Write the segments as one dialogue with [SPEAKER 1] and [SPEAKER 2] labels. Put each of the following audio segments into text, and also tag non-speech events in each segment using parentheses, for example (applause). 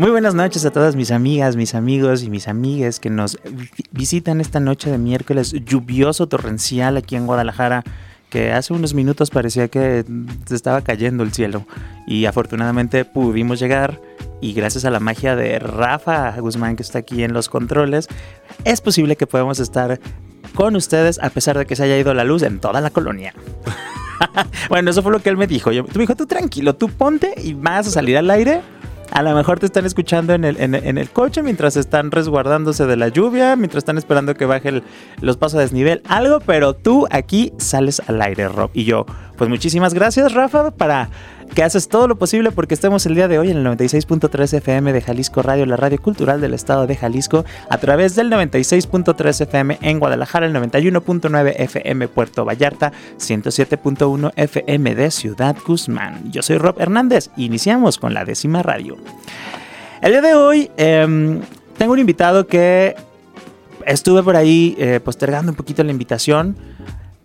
[SPEAKER 1] Muy buenas noches a todas mis amigas, mis amigos y mis amigues que nos visitan esta noche de miércoles lluvioso, torrencial aquí en Guadalajara, que hace unos minutos parecía que se estaba cayendo el cielo y afortunadamente pudimos llegar y gracias a la magia de Rafa Guzmán que está aquí en los controles, es posible que podamos estar con ustedes a pesar de que se haya ido la luz en toda la colonia. (laughs) bueno, eso fue lo que él me dijo. Yo, me dijo, tú tranquilo, tú ponte y vas a salir al aire a lo mejor te están escuchando en el, en, el coche mientras están resguardándose de la lluvia, mientras están esperando que baje los pasos a desnivel, algo, pero tú aquí sales al aire, Rob. Y yo, pues muchísimas gracias, Rafa, para que haces todo lo posible porque estemos el día de hoy en el 96.3 FM de Jalisco Radio, la radio cultural del estado de Jalisco, a través del 96.3 FM en Guadalajara, el 91.9 FM Puerto Vallarta, 107.1 FM de Ciudad Guzmán. Yo soy Rob Hernández iniciamos con la décima radio. El día de hoy em, tengo un invitado que estuve por ahí eh, postergando un poquito la invitación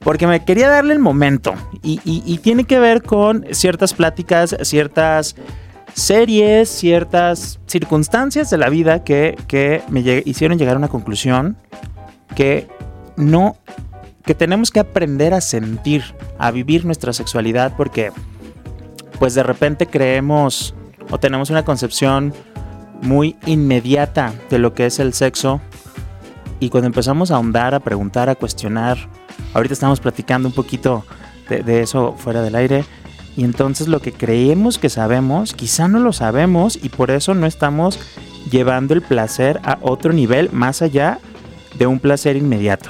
[SPEAKER 1] porque me quería darle el momento. Y, tiene que ver con ciertas pláticas, ciertas series, ciertas circunstancias de la vida que, me hicieron llegar a una conclusión que no, que tenemos que aprender a sentir, a vivir nuestra sexualidad porque pues de repente creemos o tenemos una concepción muy inmediata de lo que es el sexo y cuando empezamos a ahondar, a preguntar, a cuestionar, Ahorita estamos platicando un poquito de, eso fuera del aire. Y entonces lo que creemos que sabemos, quizá no lo sabemos y por eso no estamos llevando el placer a otro nivel más allá de un placer inmediato.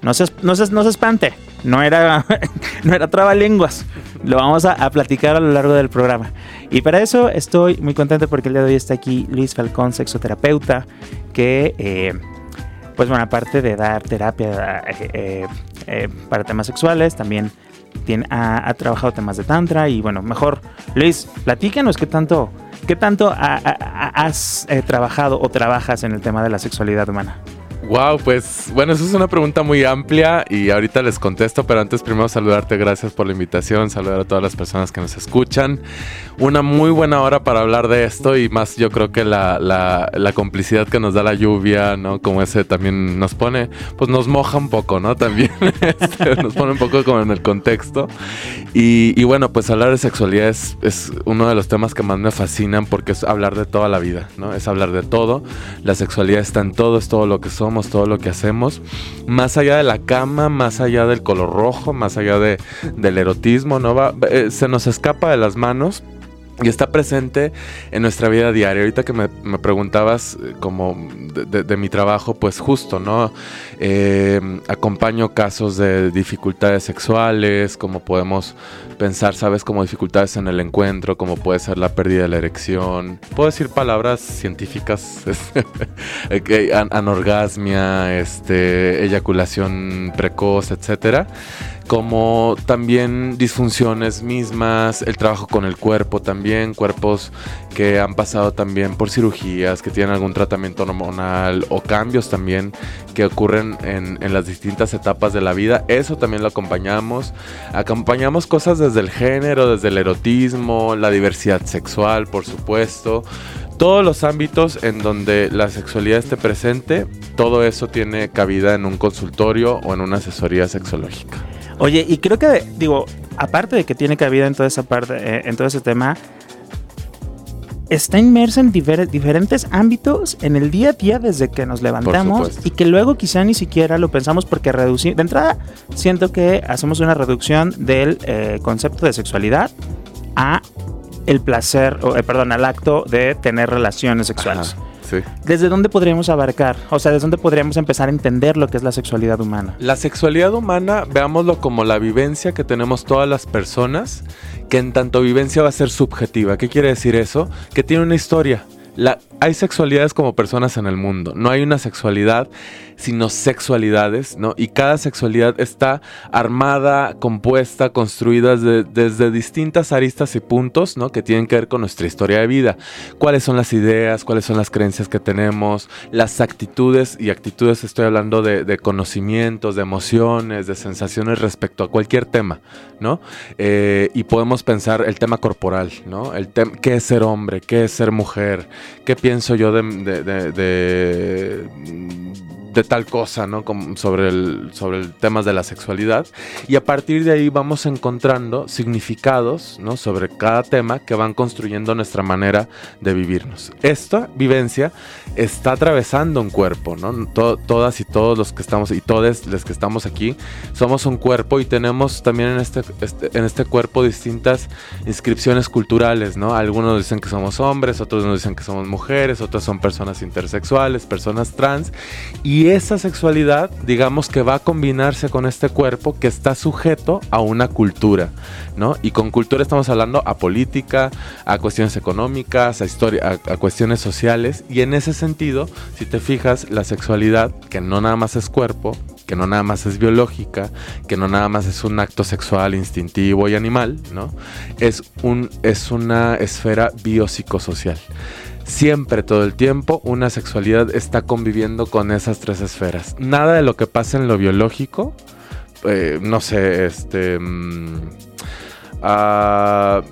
[SPEAKER 1] No se, no se, no se espante, no era, (laughs) no era trabalenguas. Lo vamos a, platicar a lo largo del programa. Y para eso estoy muy contento porque el día de hoy está aquí Luis Falcón, sexoterapeuta, que, eh, pues bueno, aparte de dar terapia eh, eh, eh, para temas sexuales, también tiene, ha, trabajado temas de tantra y bueno, mejor Luis, platícanos qué tanto, qué tanto has eh, trabajado o trabajas en el tema de la sexualidad humana.
[SPEAKER 2] Wow, pues bueno, eso es una pregunta muy amplia y ahorita les contesto, pero antes primero saludarte, gracias por la invitación, saludar a todas las personas que nos escuchan. Una muy buena hora para hablar de esto y más yo creo que la, la, complicidad que nos da la lluvia, ¿no? Como ese también nos pone, pues nos moja un poco, ¿no? También (laughs) este, nos pone un poco como en el contexto. Y, y bueno, pues hablar de sexualidad es, es uno de los temas que más me fascinan porque es hablar de toda la vida, ¿no? Es hablar de todo. La sexualidad está en todo, es todo lo que somos todo lo que hacemos, más allá de la cama, más allá del color rojo, más allá de, del erotismo, ¿no? Va, eh, se nos escapa de las manos y está presente en nuestra vida diaria. Ahorita que me, preguntabas eh, como de, mi trabajo, pues justo, ¿no? Eh, acompaño casos de dificultades sexuales, como podemos pensar, ¿sabes? Como dificultades en el encuentro, como puede ser la pérdida de la erección. Puedo decir palabras científicas, (laughs) anorgasmia, este, eyaculación precoz, etcétera como también disfunciones mismas, el trabajo con el cuerpo también, cuerpos que han pasado también por cirugías, que tienen algún tratamiento hormonal o cambios también que ocurren en, las distintas etapas de la vida, eso también lo acompañamos. Acompañamos cosas desde el género, desde el erotismo, la diversidad sexual, por supuesto todos los ámbitos en donde la sexualidad esté presente, todo eso tiene cabida en un consultorio o en una asesoría sexológica.
[SPEAKER 1] Oye, y creo que, digo, aparte de que tiene cabida en toda esa parte, eh, en todo ese tema, está inmersa en diferentes ámbitos en el día a día desde que nos levantamos y que luego quizá ni siquiera lo pensamos porque reducir, de entrada siento que hacemos una reducción del eh, concepto de sexualidad a el placer, o, eh, perdón, al acto de tener relaciones sexuales.
[SPEAKER 2] Sí.
[SPEAKER 1] ¿Desde dónde podríamos abarcar? O sea, ¿desde dónde podríamos empezar a entender lo que es la sexualidad humana?
[SPEAKER 2] La sexualidad humana, veámoslo como la vivencia que tenemos todas las personas, que en tanto vivencia va a ser subjetiva. ¿Qué quiere decir eso? Que tiene una historia. La, hay sexualidades como personas en el mundo. No hay una sexualidad, sino sexualidades, ¿no? Y cada sexualidad está armada, compuesta, construida desde distintas aristas y puntos, ¿no? Que tienen que ver con nuestra historia de vida. ¿Cuáles son las ideas? ¿Cuáles son las creencias que tenemos? Las actitudes, y actitudes estoy hablando de, conocimientos, de emociones, de sensaciones respecto a cualquier tema, ¿no? Eh, y podemos pensar el tema corporal, ¿no? El ¿Qué es ser hombre? ¿Qué es ser mujer? ¿Qué pienso yo de, de tal cosa, ¿no? Como sobre el, sobre el temas de la sexualidad. Y a partir de ahí vamos encontrando significados, ¿no? Sobre cada tema que van construyendo nuestra manera de vivirnos. Esta vivencia está atravesando un cuerpo, ¿no? todas y todos los que estamos, y todos los que estamos aquí, somos un cuerpo y tenemos también en este, este, en este cuerpo distintas inscripciones culturales, ¿no? Algunos dicen que somos hombres, otros nos dicen que somos mujeres, otros son personas intersexuales, personas trans, y y esa sexualidad, digamos que va a combinarse con este cuerpo que está sujeto a una cultura, ¿no? Y con cultura estamos hablando a política, a cuestiones económicas, a historia, a, cuestiones sociales. Y en ese sentido, si te fijas, la sexualidad, que no nada más es cuerpo, que no nada más es biológica, que no nada más es un acto sexual instintivo y animal, ¿no? Es, un, es una esfera biopsicosocial siempre, todo el tiempo, una sexualidad está conviviendo con esas tres esferas. Nada de lo que pasa en lo biológico, eh, no sé, este... Mm, ah,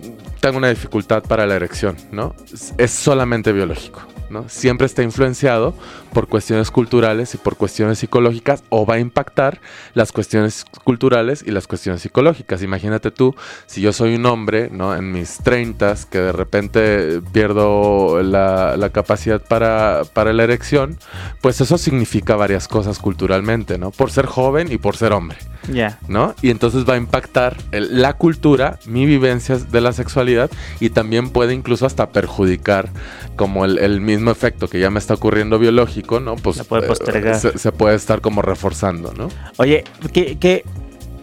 [SPEAKER 2] tengo una dificultad para la erección, ¿no? Es solamente biológico. Siempre está influenciado por cuestiones culturales y por cuestiones psicológicas o va a impactar las cuestiones culturales y las cuestiones psicológicas. Imagínate tú, si yo soy un hombre, ¿no? En mis 30 que de repente pierdo la, capacidad para, la erección, pues eso significa varias cosas culturalmente, ¿no? Por ser joven y por ser hombre.
[SPEAKER 1] Ya.
[SPEAKER 2] ¿No? Y entonces va a impactar la cultura, mi vivencia de la sexualidad y también puede incluso hasta perjudicar como el, mismo efecto que ya me está ocurriendo biológico, ¿no?
[SPEAKER 1] Pues se puede postergar.
[SPEAKER 2] se, puede estar como reforzando, ¿no?
[SPEAKER 1] Oye, que,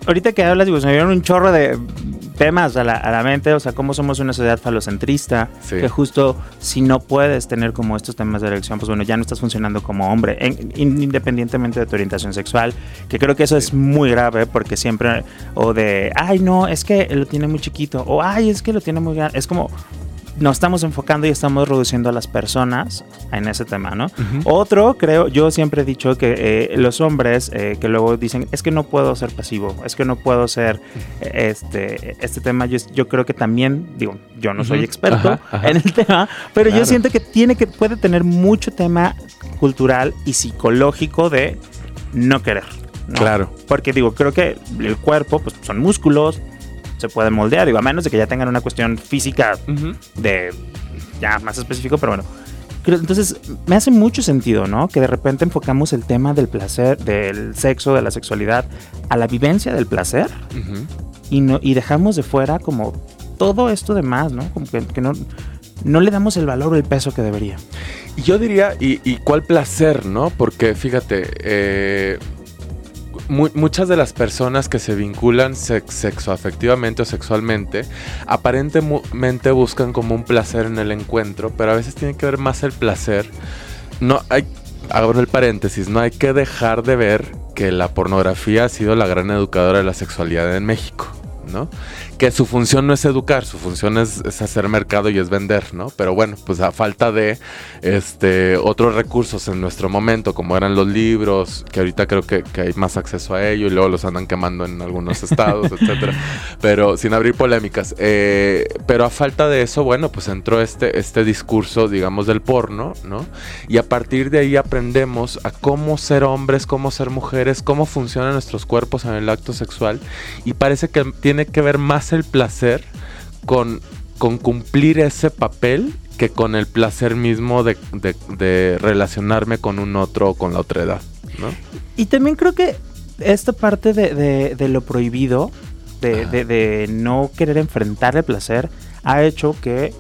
[SPEAKER 1] ahorita que hablas, digo, se me dieron un chorro de temas a la, mente, o sea, cómo somos una sociedad falocentrista, que justo si no puedes tener como estos temas de elección, pues bueno, ya no estás funcionando como hombre, independientemente de tu orientación sexual, que creo que eso es muy grave porque siempre, o de, ay, no, es que lo tiene muy chiquito, o ay, es que lo tiene muy grande, es como, nos estamos enfocando y estamos reduciendo a las personas en ese tema, ¿no? Otro, creo, yo siempre he dicho que eh, los hombres eh, que luego dicen, es que no puedo ser pasivo, es que no puedo ser eh, este, este tema, yo, yo creo que también, digo, yo no soy experto en el tema, pero yo siento que tiene que, puede tener mucho tema cultural y psicológico de no querer.
[SPEAKER 2] Claro.
[SPEAKER 1] Porque digo, creo que el cuerpo, pues son músculos, se puede moldear, digo, a menos de que ya tengan una cuestión física de ya más específico, pero bueno. Entonces, me hace mucho sentido, ¿no? Que de repente enfocamos el tema del placer, del sexo, de la sexualidad, a la vivencia del placer y, no, y dejamos de fuera como todo esto de más, ¿no? Como que, no, no le damos el valor o el peso que debería.
[SPEAKER 2] Yo diría, ¿y, y cuál placer, no? Porque fíjate, eh, muchas de las personas que se vinculan sexoafectivamente o sexualmente aparentemente buscan como un placer en el encuentro, pero a veces tiene que ver más el placer. No hay, abro el paréntesis, no hay que dejar de ver que la pornografía ha sido la gran educadora de la sexualidad en México, ¿no? Que su función no es educar, su función es, hacer mercado y es vender, ¿no? Pero bueno, pues a falta de este otros recursos en nuestro momento, como eran los libros, que ahorita creo que, hay más acceso a ello y luego los andan quemando en algunos estados, (laughs) etcétera. Pero sin abrir polémicas. Eh, pero a falta de eso, bueno, pues entró este, este discurso, digamos, del porno, ¿no? Y a partir de ahí aprendemos a cómo ser hombres, cómo ser mujeres, cómo funcionan nuestros cuerpos en el acto sexual. Y parece que tiene que ver más el placer con, con cumplir ese papel que con el placer mismo de, relacionarme con un otro o con la otra edad.
[SPEAKER 1] Y también creo que esta parte de, lo prohibido, de, no querer enfrentar el placer, ha hecho que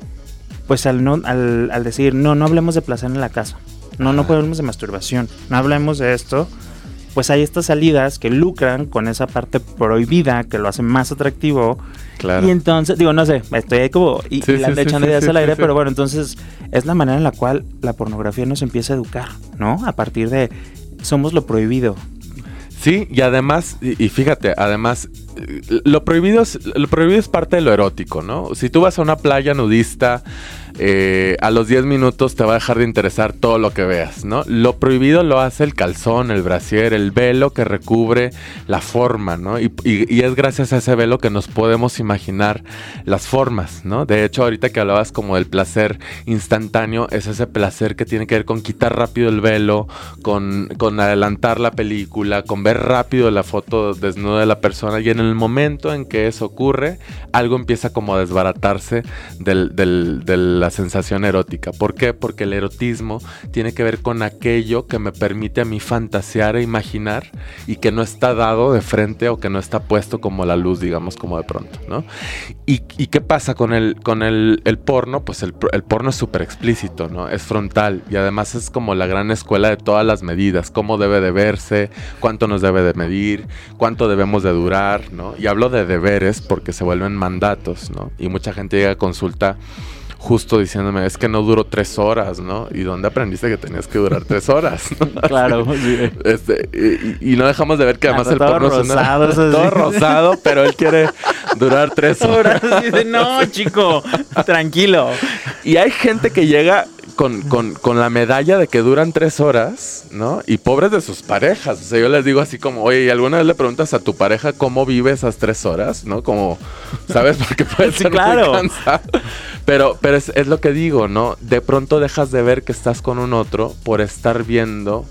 [SPEAKER 1] pues al, no, al, al decir, no, no hablemos de placer en la casa, no, no hablemos de masturbación, no hablemos de esto, pues hay estas salidas que lucran con esa parte prohibida que lo hace más atractivo. Claro. Y entonces, digo, no sé, estoy ahí como y, echando ideas al aire, pero bueno, entonces es la manera en la cual la pornografía nos empieza a educar, ¿no? A partir de somos lo prohibido.
[SPEAKER 2] Sí, y además, y, fíjate, además, lo prohibido, es, lo prohibido es parte de lo erótico, ¿no? Si tú vas a una playa nudista, eh, a los 10 minutos te va a dejar de interesar todo lo que veas, ¿no? Lo prohibido lo hace el calzón, el brasier, el velo que recubre la forma, ¿no? Y, es gracias a ese velo que nos podemos imaginar las formas, ¿no? De hecho, ahorita que hablabas como del placer instantáneo, es ese placer que tiene que ver con quitar rápido el velo, con, con adelantar la película, con ver rápido la foto desnuda de la persona y en el momento en que eso ocurre, algo empieza como a desbaratarse del, del, del sensación erótica. ¿Por qué? Porque el erotismo tiene que ver con aquello que me permite a mí fantasear e imaginar y que no está dado de frente o que no está puesto como la luz, digamos, como de pronto, ¿no? ¿Y, qué pasa con el, con el, porno? Pues el, porno es súper explícito, ¿no? Es frontal y además es como la gran escuela de todas las medidas, cómo debe de verse, cuánto nos debe de medir, cuánto debemos de durar, ¿no? Y hablo de deberes porque se vuelven mandatos, ¿no? Y mucha gente llega a consulta justo diciéndome, es que no duró tres horas, ¿no? ¿Y dónde aprendiste que tenías que durar tres horas? (laughs)
[SPEAKER 1] claro, (laughs)
[SPEAKER 2] este, y, no dejamos de ver que además el porno rosado, (laughs) todo rosado, pero él quiere durar tres horas.
[SPEAKER 1] Dice, no, chico, tranquilo.
[SPEAKER 2] Y hay gente que llega con, con, con, la medalla de que duran tres horas, ¿no? Y pobres de sus parejas. O sea, yo les digo así como, oye, ¿y alguna vez le preguntas a tu pareja cómo vive esas tres horas? ¿No? Como, ¿sabes? (laughs) Porque puede ser claro. muy. Pero, pero es, es, lo que digo, ¿no? De pronto dejas de ver que estás con un otro por estar viendo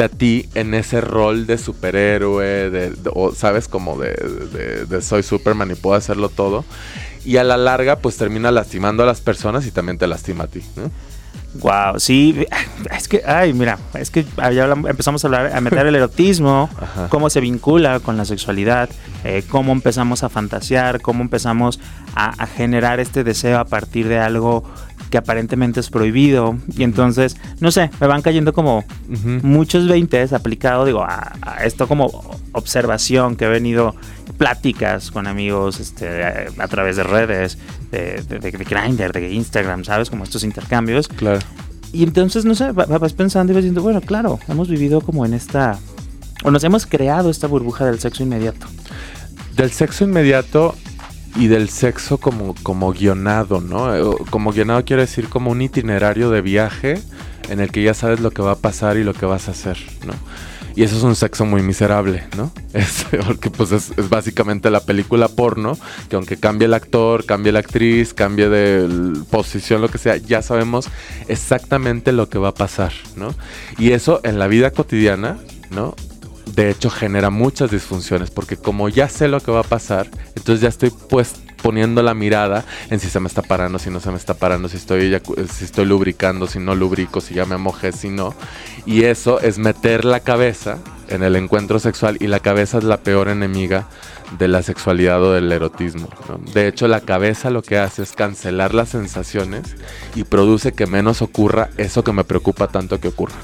[SPEAKER 2] a ti en ese rol de superhéroe, de, o sabes, como de, de, de, soy Superman y puedo hacerlo todo. Y a la larga, pues termina lastimando a las personas y también te lastima a ti, ¿no?
[SPEAKER 1] Wow, sí, es que, ay, mira, es que ya empezamos a hablar, a meter el erotismo, (laughs) cómo se vincula con la sexualidad, eh, cómo empezamos a fantasear, cómo empezamos a, generar este deseo a partir de algo que aparentemente es prohibido. Y entonces, no sé, me van cayendo como muchos veintes aplicado, digo, a, esto como observación que he venido pláticas con amigos este, a, través de redes, de, de, de, Grindr, de Instagram, ¿sabes? Como estos intercambios.
[SPEAKER 2] Claro.
[SPEAKER 1] Y entonces, no sé, vas pensando y vas diciendo, bueno, claro, hemos vivido como en esta, o nos hemos creado esta burbuja del sexo inmediato.
[SPEAKER 2] Del sexo inmediato y del sexo como, como guionado, ¿no? Como guionado quiere decir como un itinerario de viaje en el que ya sabes lo que va a pasar y lo que vas a hacer, ¿no? Y eso es un sexo muy miserable, ¿no? (laughs) Es, porque pues es, básicamente la película porno, que aunque cambie el actor, cambie la actriz, cambie de posición, lo que sea, ya sabemos exactamente lo que va a pasar, ¿no? Y eso en la vida cotidiana, ¿no? De hecho genera muchas disfunciones, porque como ya sé lo que va a pasar, entonces ya estoy pues poniendo la mirada en si se me está parando, si no se me está parando, si estoy, si estoy lubricando, si no lubrico, si ya me mojé, si no. Y eso es meter la cabeza en el encuentro sexual y la cabeza es la peor enemiga de la sexualidad o del erotismo. De hecho, la cabeza lo que hace es cancelar las sensaciones y produce que menos ocurra eso que me preocupa tanto que ocurra.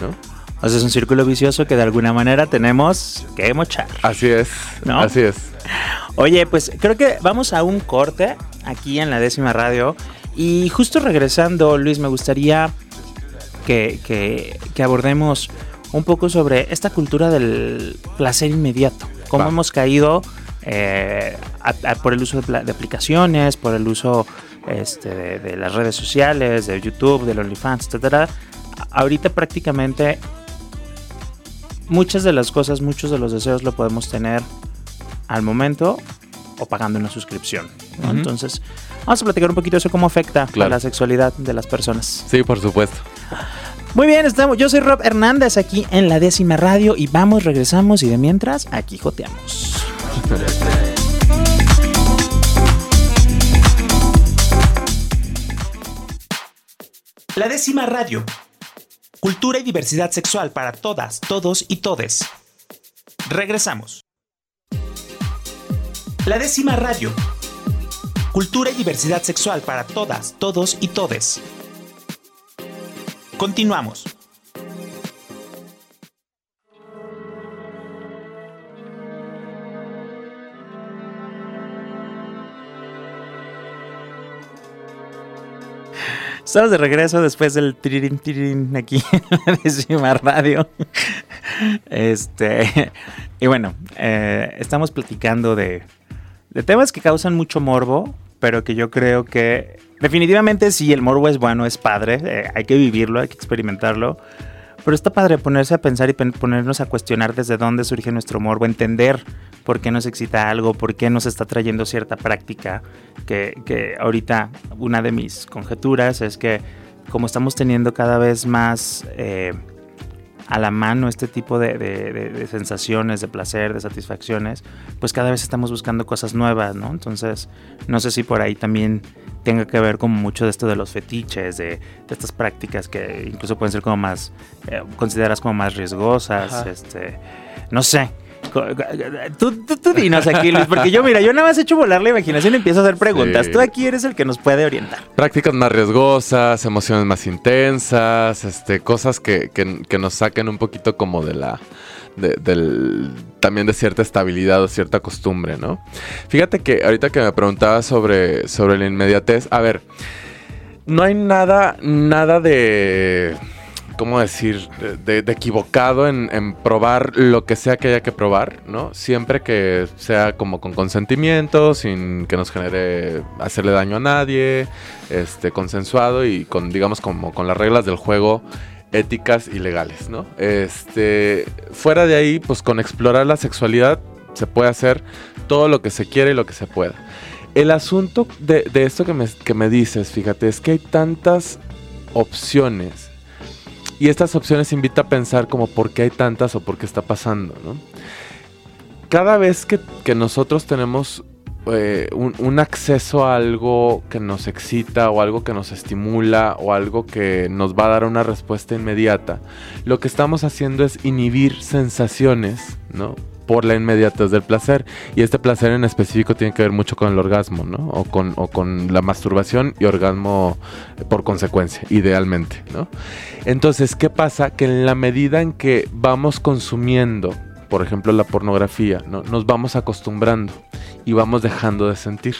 [SPEAKER 2] ¿no?
[SPEAKER 1] O sea, es un círculo vicioso que de alguna manera tenemos que mochar.
[SPEAKER 2] Así es, ¿no? así es.
[SPEAKER 1] Oye, pues creo que vamos a un corte aquí en la décima radio. Y justo regresando, Luis, me gustaría que, abordemos un poco sobre esta cultura del placer inmediato. Cómo hemos caído eh, por el uso de, aplicaciones, por el uso este, de, las redes sociales, de YouTube, del OnlyFans, etc. Ahorita prácticamente muchas de las cosas, muchos de los deseos lo podemos tener al momento o pagando una suscripción. Entonces, vamos a platicar un poquito de eso, cómo afecta a la sexualidad de las personas.
[SPEAKER 2] Sí, por supuesto.
[SPEAKER 1] Muy bien, estamos. Yo soy Rob Hernández aquí en la décima radio y vamos, regresamos y de mientras aquí joteamos. La décima radio. Cultura y diversidad sexual para todas, todos y todes. Regresamos. La décima radio cultura y diversidad sexual para todas, todos y todes. Continuamos. Estamos de regreso después del tirirín tirirín aquí (laughs) en décima radio. Este, y bueno, eh, estamos platicando de, de temas que causan mucho morbo, pero que yo creo que definitivamente sí, el morbo es bueno, es padre, eh, hay que vivirlo, hay que experimentarlo. Pero está padre ponerse a pensar y ponernos a cuestionar desde dónde surge nuestro morbo, entender por qué nos excita algo, por qué nos está trayendo cierta práctica. Que, ahorita una de mis conjeturas es que como estamos teniendo cada vez más eh, a la mano este tipo de, sensaciones, de placer, de satisfacciones, pues cada vez estamos buscando cosas nuevas, ¿no? Entonces, no sé si por ahí también tenga que ver como mucho de esto de los fetiches, de, estas prácticas que incluso pueden ser como más, eh, consideradas como más riesgosas, este, no sé. Tú, tú, dinos aquí, Luis, porque yo, mira, yo nada más he hecho volar la imaginación y empiezo a hacer preguntas. Tú aquí eres el que nos puede orientar.
[SPEAKER 2] Prácticas más riesgosas, emociones más intensas, este, cosas que, nos saquen un poquito como de la. del, también de cierta estabilidad o cierta costumbre, ¿no? Fíjate que ahorita que me preguntaba sobre, sobre la inmediatez, a ver, no hay nada, nada de ¿cómo decir?, de, equivocado en, probar lo que sea que haya que probar, ¿no? Siempre que sea como con consentimiento, sin que nos genere hacerle daño a nadie, este, consensuado y con, digamos, como con las reglas del juego éticas y legales, ¿no? Este, fuera de ahí, pues con explorar la sexualidad se puede hacer todo lo que se quiere y lo que se pueda. El asunto de, esto que me, que me dices, fíjate, es que hay tantas opciones y estas opciones invita a pensar como por qué hay tantas o por qué está pasando, ¿no? Cada vez que, nosotros tenemos eh, un, acceso a algo que nos excita o algo que nos estimula o algo que nos va a dar una respuesta inmediata, lo que estamos haciendo es inhibir sensaciones, ¿no? Por la inmediatez del placer. Y este placer en específico tiene que ver mucho con el orgasmo, ¿no? O con, o con la masturbación y orgasmo por consecuencia, idealmente, ¿no? Entonces, ¿qué pasa? Que en la medida en que vamos consumiendo, por ejemplo, la pornografía, ¿no? Nos vamos acostumbrando y vamos dejando de sentir.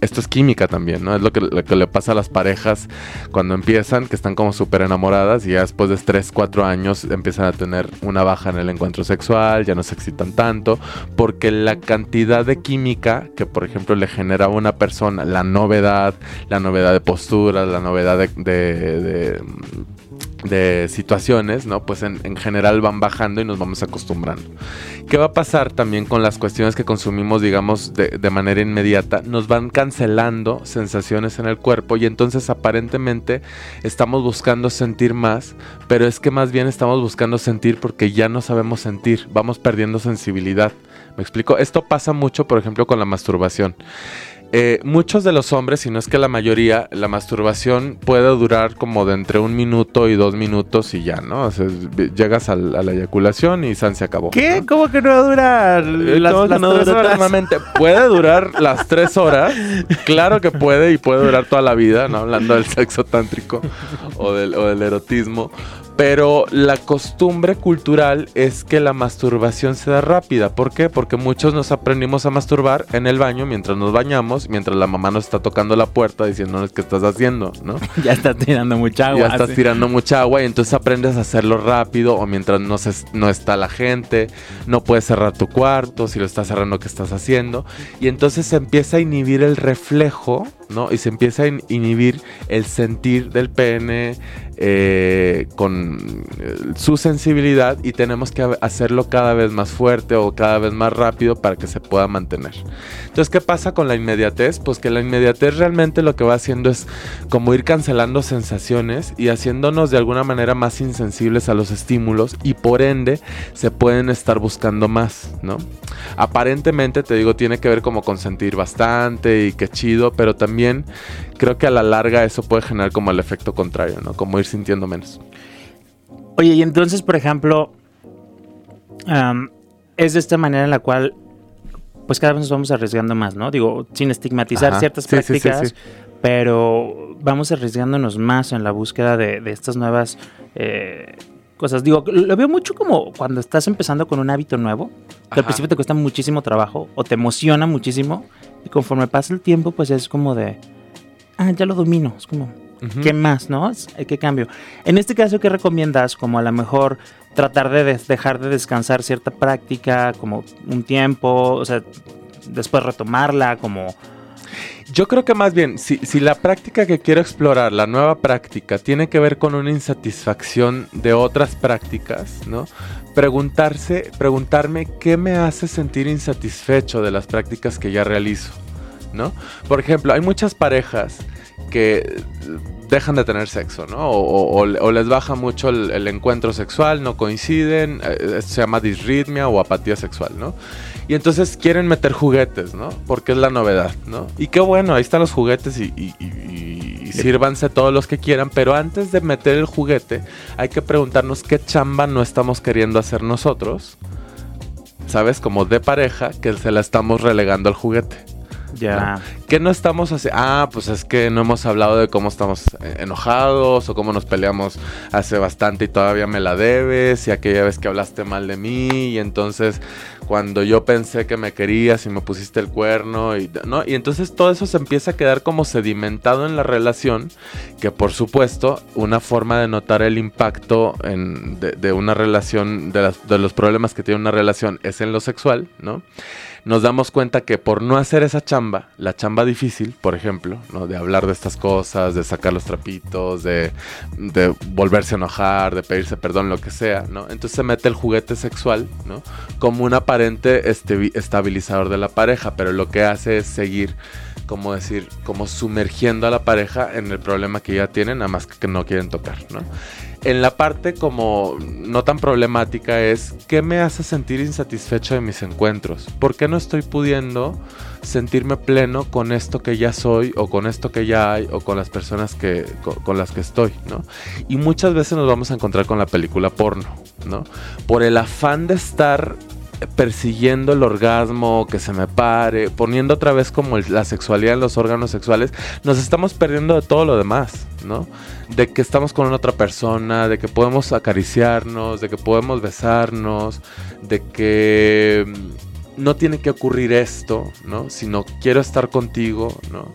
[SPEAKER 2] Esto es química también, ¿no? Es lo que, le pasa a las parejas cuando empiezan, que están como súper enamoradas y ya después de 3, 4 años empiezan a tener una baja en el encuentro sexual, ya no se excitan tanto, porque la cantidad de química que, por ejemplo, le genera a una persona, la novedad, la novedad de posturas, la novedad de situaciones, ¿no? Pues en, general van bajando y nos vamos acostumbrando. ¿Qué va a pasar también con las cuestiones que consumimos, digamos, de, de, manera inmediata? Nos van cancelando sensaciones en el cuerpo y entonces aparentemente estamos buscando sentir más, pero es que más bien estamos buscando sentir porque ya no sabemos sentir, vamos perdiendo sensibilidad. ¿Me explico? Esto pasa mucho, por ejemplo, con la masturbación. Eh, muchos de los hombres, si no es que la mayoría, la masturbación puede durar como de entre un minuto y dos minutos y ya, ¿no? O sea, llegas a la eyaculación y San se acabó.
[SPEAKER 1] ¿Qué? ¿Cómo que no va a durar
[SPEAKER 2] eh, las, tres horas? Puede durar las tres horas. Claro que puede y puede durar toda la vida, ¿no? Hablando del sexo tántrico o del, o del erotismo. Pero la costumbre cultural es que la masturbación sea rápida. ¿Por qué? Porque muchos nos aprendimos a masturbar en el baño mientras nos bañamos, mientras la mamá nos está tocando la puerta diciéndonos qué estás haciendo, ¿no? (laughs)
[SPEAKER 1] ya estás tirando mucha agua.
[SPEAKER 2] Ya estás tirando mucha agua y entonces aprendes a hacerlo rápido o mientras no, no está la gente, no puedes cerrar tu cuarto, si lo estás cerrando, ¿qué estás haciendo? Y entonces se empieza a inhibir el reflejo ¿no? Y se empieza a inhibir el sentir del pene eh, con eh, su sensibilidad y tenemos que hacerlo cada vez más fuerte o cada vez más rápido para que se pueda mantener. Entonces, ¿qué pasa con la inmediatez? Pues que la inmediatez realmente lo que va haciendo es como ir cancelando sensaciones y haciéndonos de alguna manera más insensibles a los estímulos y por ende se pueden estar buscando más, ¿no? Aparentemente, te digo, tiene que ver como con sentir bastante y qué chido, pero también creo que a la larga eso puede generar como el efecto contrario, ¿no? Como ir sintiendo menos.
[SPEAKER 1] Oye, y entonces, por ejemplo, es de esta manera en la cual pues cada vez nos vamos arriesgando más, ¿no? Digo, sin estigmatizar ciertas prácticas, pero vamos arriesgándonos más en la búsqueda de, estas nuevas eh, cosas. Digo, lo veo mucho como cuando estás empezando con un hábito nuevo, que al principio te cuesta muchísimo trabajo o te emociona muchísimo, y conforme pasa el tiempo, pues es como de, ah, ya lo domino, es como, ¿qué más, no? ¿Qué cambio? En este caso, ¿qué recomiendas? Como a lo mejor tratar de dejar de descansar cierta práctica, como un tiempo, o sea, después retomarla, como...
[SPEAKER 2] Yo creo que más bien, si, si, la práctica que quiero explorar, la nueva práctica, tiene que ver con una insatisfacción de otras prácticas, ¿no? Preguntarse, preguntarme qué me hace sentir insatisfecho de las prácticas que ya realizo, ¿no? Por ejemplo, hay muchas parejas que dejan de tener sexo, ¿no? O, les baja mucho el, encuentro sexual, no coinciden, eh, se llama disritmia o apatía sexual, ¿no? Y entonces quieren meter juguetes, ¿no? Porque es la novedad, ¿no? Y qué bueno, ahí están los juguetes y, y sírvanse todos los que quieran, pero antes de meter el juguete hay que preguntarnos qué chamba no estamos queriendo hacer nosotros, ¿sabes? Como de pareja, que se la estamos relegando al juguete.
[SPEAKER 1] Ya.
[SPEAKER 2] ¿Qué no estamos haciendo? Ah, pues es que no hemos hablado de cómo estamos eh, enojados o cómo nos peleamos hace bastante y todavía me la debes y aquella vez que hablaste mal de mí y entonces cuando yo pensé que me querías y me pusiste el cuerno y no y entonces todo eso se empieza a quedar como sedimentado en la relación que por supuesto una forma de notar el impacto de, una relación de, de los problemas que tiene una relación es en lo sexual no nos damos cuenta que por no hacer esa chamba, la chamba difícil, por ejemplo, ¿no? de hablar de estas cosas, de sacar los trapitos, de, volverse a enojar, de pedirse perdón, lo que sea, ¿no? Entonces se mete el juguete sexual, ¿no? Como un aparente estabilizador de la pareja, pero lo que hace es seguir como decir, como sumergiendo a la pareja en el problema que ya tienen, nada más que no quieren tocar, ¿no? En la parte como no tan problemática es qué me hace sentir insatisfecho de mis encuentros. ¿Por qué no estoy pudiendo sentirme pleno con esto que ya soy o con esto que ya hay o con las personas que con, las que estoy, ¿no? Y muchas veces nos vamos a encontrar con la película porno, ¿no? Por el afán de estar persiguiendo el orgasmo, que se me pare, poniendo otra vez como la sexualidad en los órganos sexuales, nos estamos perdiendo de todo lo demás, ¿no? De que estamos con otra persona, de que podemos acariciarnos, de que podemos besarnos, de que mm, no tiene que ocurrir esto, ¿no? Sino quiero estar contigo, ¿no?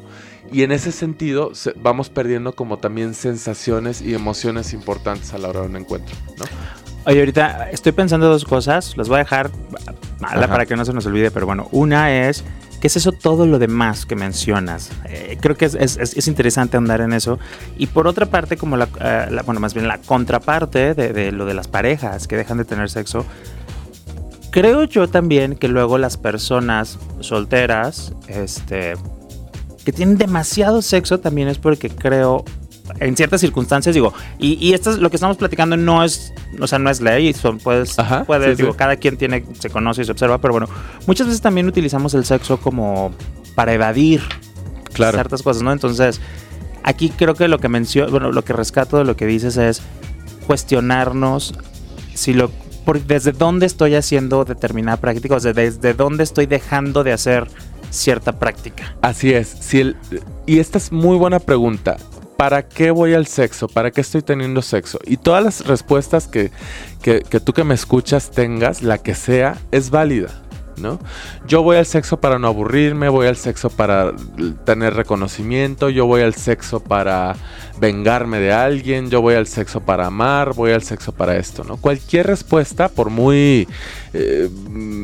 [SPEAKER 2] Y en ese sentido vamos perdiendo como también sensaciones y emociones importantes a la hora de un encuentro, ¿no?
[SPEAKER 1] Oye, ahorita estoy pensando dos cosas, las voy a dejar mala para que no se nos olvide, pero bueno, una es, ¿qué es eso todo lo demás que mencionas? Eh, creo que es, interesante andar en eso. Y por otra parte, como la, eh, bueno, más bien la contraparte de, de lo de las parejas que dejan de tener sexo, creo yo también que luego las personas solteras, este, que tienen demasiado sexo también es porque creo en ciertas circunstancias, digo, y, y esto es lo que estamos platicando no es, o sea, no es ley, son, pues, puede, digo, cada quien tiene, se conoce y se observa, pero bueno, muchas veces también utilizamos el sexo como para evadir ciertas cosas, ¿no? Entonces, aquí creo que lo que menciono, bueno, lo que rescato de lo que dices es cuestionarnos si lo, por, desde dónde estoy haciendo determinada práctica, o sea, desde dónde estoy dejando de hacer cierta práctica.
[SPEAKER 2] Así es. Si el, y esta es muy buena pregunta. ¿Para qué voy al sexo? ¿Para qué estoy teniendo sexo? Y todas las respuestas que, que, tú que me escuchas tengas, la que sea, es válida. ¿no? Yo voy al sexo para no aburrirme, voy al sexo para tener reconocimiento, yo voy al sexo para vengarme de alguien, yo voy al sexo para amar, voy al sexo para esto, ¿no? Cualquier respuesta, por muy eh,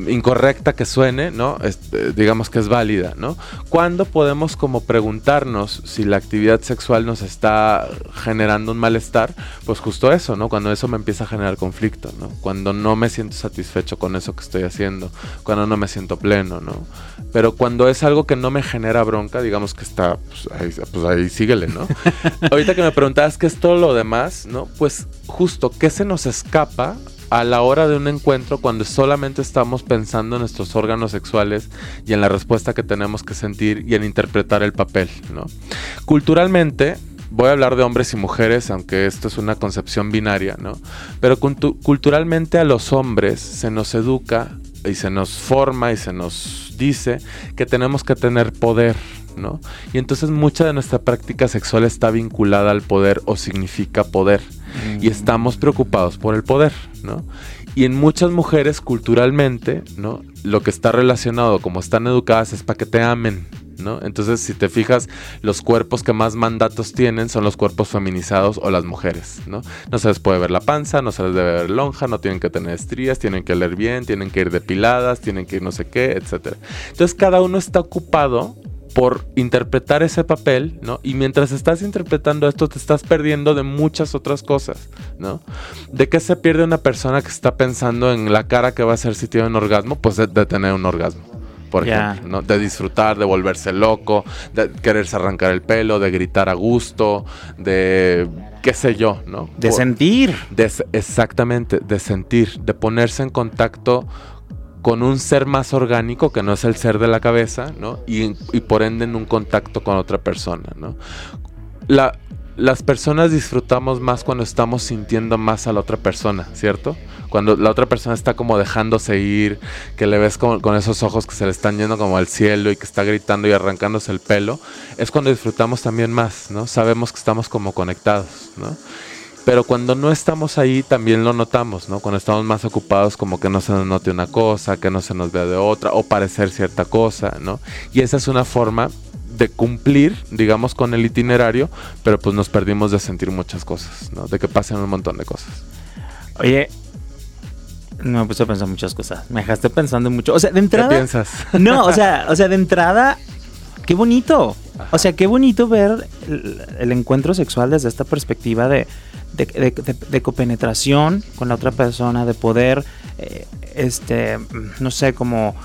[SPEAKER 2] incorrecta que suene, ¿no? Eh, digamos que es válida, ¿no? ¿Cuándo podemos como preguntarnos si la actividad sexual nos está generando un malestar? Pues justo eso, ¿no? Cuando eso me empieza a generar conflicto, ¿no? Cuando no me siento satisfecho con eso que estoy haciendo, cuando no me siento pleno, ¿no? Pero cuando es algo que no me genera bronca, digamos que está, pues ahí, pues síguele, ¿no? (laughs) Que me preguntabas qué es todo lo demás, ¿no? Pues justo, ¿qué se nos escapa a la hora de un encuentro cuando solamente estamos pensando en nuestros órganos sexuales y en la respuesta que tenemos que sentir y en interpretar el papel, ¿no? Culturalmente, voy a hablar de hombres y mujeres, aunque esto es una concepción binaria, ¿no? Pero culturalmente a los hombres se nos educa y se nos forma y se nos dice que tenemos que tener poder, ¿no? Y entonces mucha de nuestra práctica sexual está vinculada al poder o significa poder. Y estamos preocupados por el poder, ¿no? Y en muchas mujeres culturalmente, ¿no? Lo que está relacionado, como están educadas, es para que te amen, ¿no? Entonces, si te fijas, los cuerpos que más mandatos tienen son los cuerpos feminizados o las mujeres, ¿no? No se les puede ver la panza, no se les debe ver lonja, no tienen que tener estrías, tienen que leer bien, tienen que ir depiladas, tienen que ir no sé qué, etc. Entonces, cada uno está ocupado por interpretar ese papel, ¿no? Y mientras estás interpretando esto, te estás perdiendo de muchas otras cosas, ¿no? ¿De qué se pierde una persona que está pensando en la cara que va a hacer si tiene un orgasmo? Pues de, tener un orgasmo por ejemplo, ¿no? De disfrutar, de volverse loco, de quererse arrancar el pelo, de gritar a gusto, de qué sé yo, ¿no?
[SPEAKER 1] De sentir.
[SPEAKER 2] De, exactamente, de sentir, de ponerse en contacto con un ser más orgánico que no es el ser de la cabeza, ¿no? Y, por ende en un contacto con otra persona, ¿no? las personas disfrutamos más cuando estamos sintiendo más a la otra persona, ¿cierto? Cuando la otra persona está como dejándose ir, que le ves con, con esos ojos que se le están yendo como al cielo y que está gritando y arrancándose el pelo, es cuando disfrutamos también más, ¿no? Sabemos que estamos como conectados, ¿no? Pero cuando no estamos ahí también lo notamos, ¿no? Cuando estamos más ocupados como que no se nos note una cosa, que no se nos vea de otra o parecer cierta cosa, ¿no? Y esa es una forma de cumplir, digamos, con el itinerario, pero pues nos perdimos de sentir muchas cosas, ¿no? De que pasen un montón de cosas.
[SPEAKER 1] Oye, no me puse a pensar muchas cosas. Me dejaste pensando mucho. O sea, de entrada.
[SPEAKER 2] ¿Qué piensas?
[SPEAKER 1] No, o sea, o sea, de entrada, qué bonito. O sea, qué bonito ver el, encuentro sexual desde esta perspectiva de, de, copenetración con la otra persona, de poder, eh, este, no sé, como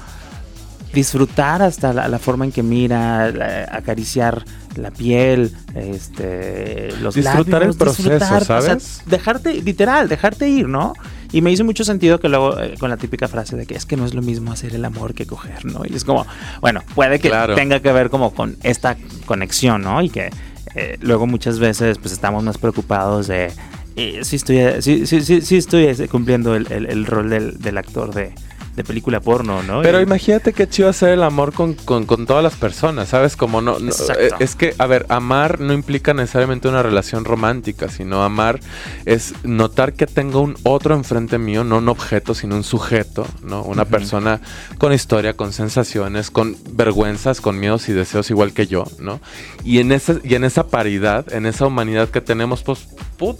[SPEAKER 1] disfrutar hasta la, forma en que mira, acariciar la piel, este, los
[SPEAKER 2] disfrutar el proceso, ¿sabes?
[SPEAKER 1] dejarte, literal, dejarte ir, ¿no? Y me hizo mucho sentido que luego eh, con la típica frase de que es que no es lo mismo hacer el amor que coger, ¿no? Y es como, bueno, puede que tenga que ver como con esta conexión, ¿no? Y que eh, luego muchas veces pues estamos más preocupados de eh, si estoy, sí, estoy cumpliendo el, rol del, actor de, de película porno, ¿no?
[SPEAKER 2] Pero imagínate qué chido hacer el amor con, todas las personas, ¿sabes? Como no, eh, es que, a ver, amar no implica necesariamente una relación romántica, sino amar es notar que tengo un otro enfrente mío, no un objeto, sino un sujeto, ¿no? Una persona con historia, con sensaciones, con vergüenzas, con miedos y deseos igual que yo, ¿no? Y en ese, y en esa paridad, en esa humanidad que tenemos, pues, put,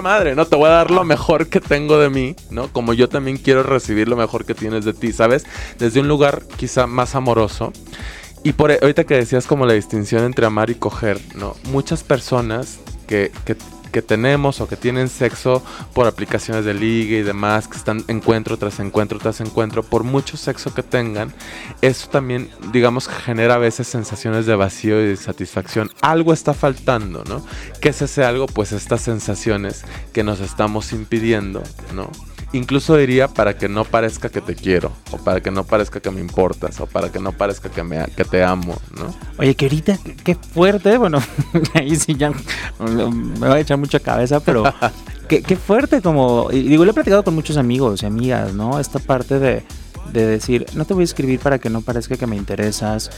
[SPEAKER 2] madre, ¿no? Te voy a dar lo mejor que tengo de mí, ¿no? Como yo también quiero recibir lo mejor que tienes de ti, ¿sabes? Desde un lugar quizá más amoroso. Y por ahorita que decías como la distinción entre amar y coger, ¿no? Muchas personas que, que que tenemos o que tienen sexo por aplicaciones de ligue y demás, que están encuentro tras encuentro tras encuentro, por mucho sexo que tengan, eso también, digamos, genera a veces sensaciones de vacío y de satisfacción. Algo está faltando, ¿no? ¿Qué es ese algo? Pues estas sensaciones que nos estamos impidiendo, ¿no? Incluso diría para que no parezca que te quiero, o para que no parezca que me importas, o para que no parezca que, me, que te amo, ¿no?
[SPEAKER 1] Oye, que ahorita, qué fuerte, (laughs) bueno, ahí sí ya me va a echar mucha cabeza, pero (laughs) qué, qué fuerte, como, digo, lo he platicado con muchos amigos y amigas, ¿no? Esta parte de, de decir, no te voy a escribir para que no parezca que me interesas,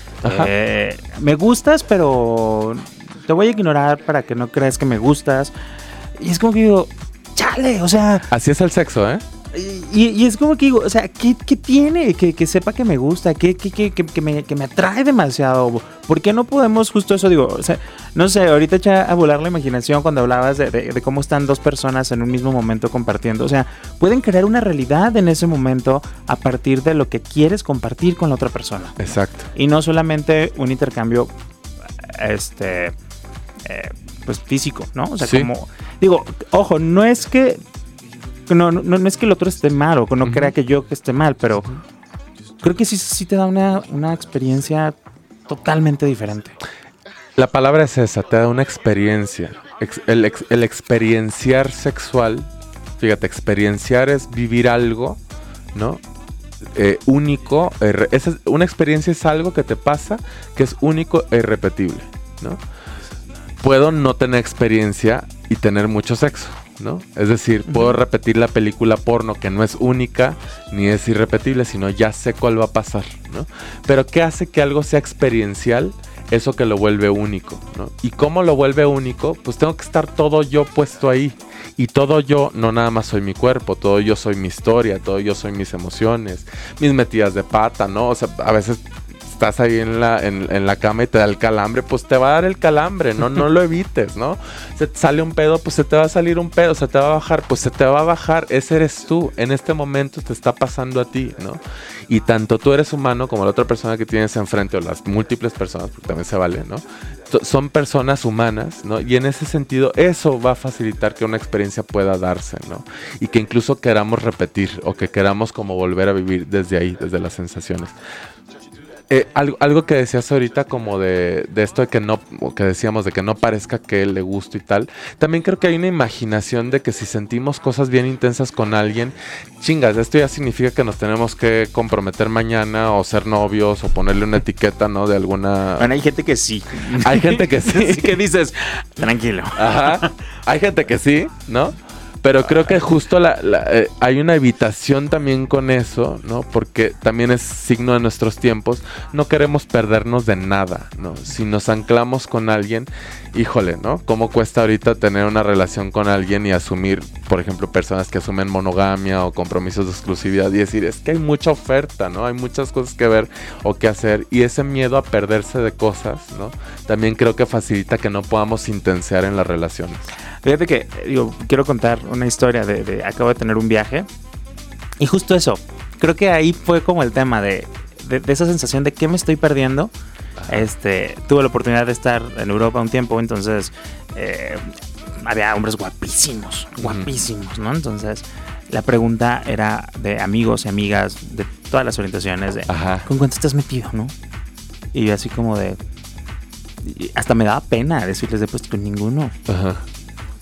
[SPEAKER 1] eh, me gustas, pero te voy a ignorar para que no creas que me gustas. Y es como que digo, chale, o sea.
[SPEAKER 2] Así es el sexo, ¿eh?
[SPEAKER 1] Y, es como que digo, o sea, ¿qué, tiene? Que, sepa que me gusta, que, que, me, atrae demasiado. ¿Por qué no podemos justo eso? Digo, o sea, no sé, ahorita echa a volar la imaginación cuando hablabas de, cómo están dos personas en un mismo momento compartiendo. O sea, pueden crear una realidad en ese momento a partir de lo que quieres compartir con la otra persona.
[SPEAKER 2] Exacto.
[SPEAKER 1] Y no solamente un intercambio, este, eh, pues físico, ¿no? O sea, como digo, ojo, no es que no, no, es que el otro esté mal o que no crea que yo que esté mal, pero creo que sí, sí te da una, experiencia totalmente diferente.
[SPEAKER 2] La palabra es esa, te da una experiencia. el, el, experienciar sexual, fíjate, experienciar es vivir algo, ¿no? Eh, único. una experiencia es algo que te pasa que es único e irrepetible, ¿no? Puedo no tener experiencia y tener mucho sexo. ¿no? Es decir, puedo repetir la película porno que no es única ni es irrepetible, sino ya sé cuál va a pasar, ¿no? Pero ¿qué hace que algo sea experiencial? Eso que lo vuelve único, ¿no? ¿Y cómo lo vuelve único? Pues tengo que estar todo yo puesto ahí. Y todo yo no nada más soy mi cuerpo, todo yo soy mi historia, todo yo soy mis emociones, mis metidas de pata, ¿no? O sea, a veces estás ahí en la, en, la cama y te da el calambre, pues te va a dar el calambre, no, no lo evites, ¿no? (laughs) Se te sale un pedo, pues se te va a salir un pedo, se te va a bajar, pues se te va a bajar, ese eres tú, en este momento te está pasando a ti, ¿no? Y tanto tú eres humano como la otra persona que tienes enfrente o las múltiples personas, porque también se vale, ¿no? son personas humanas, ¿no? Y en ese sentido, eso va a facilitar que una experiencia pueda darse, ¿no? Y que incluso queramos repetir o que queramos como volver a vivir desde ahí, desde las sensaciones. Eh, algo, que decías ahorita como de, esto de que no, que decíamos de que no parezca que él le guste y tal, también creo que hay una imaginación de que si sentimos cosas bien intensas con alguien, chingas, esto ya significa que nos tenemos que comprometer mañana o ser novios o ponerle una etiqueta, ¿no? De alguna...
[SPEAKER 1] Bueno, hay gente que sí.
[SPEAKER 2] Hay gente que (laughs) sí.
[SPEAKER 1] Que dices, tranquilo.
[SPEAKER 2] Ajá. (laughs) Hay gente que sí, ¿no? Pero creo que justo la, eh, hay una evitación también con eso, ¿no? Porque también es signo de nuestros tiempos. No queremos perdernos de nada, ¿no? Si nos anclamos con alguien, híjole, ¿no? ¿Cómo cuesta ahorita tener una relación con alguien y asumir, por ejemplo, personas que asumen monogamia o compromisos de exclusividad y decir, es que hay mucha oferta, ¿no? Hay muchas cosas que ver o que hacer y ese miedo a perderse de cosas, ¿no? También creo que facilita que no podamos intensear en las relaciones.
[SPEAKER 1] Fíjate que, digo, quiero contar una historia de, acabo de tener un viaje y justo eso, creo que ahí fue como el tema de, esa sensación de que me estoy perdiendo. Este, tuve la oportunidad de estar en Europa un tiempo, entonces eh, había hombres guapísimos, guapísimos, ¿no? Entonces la pregunta era de amigos y amigas de todas las orientaciones, de ¿con cuánto estás metido, no? Y yo así como de... Hasta me daba pena decirles de pues con ninguno. Ajá.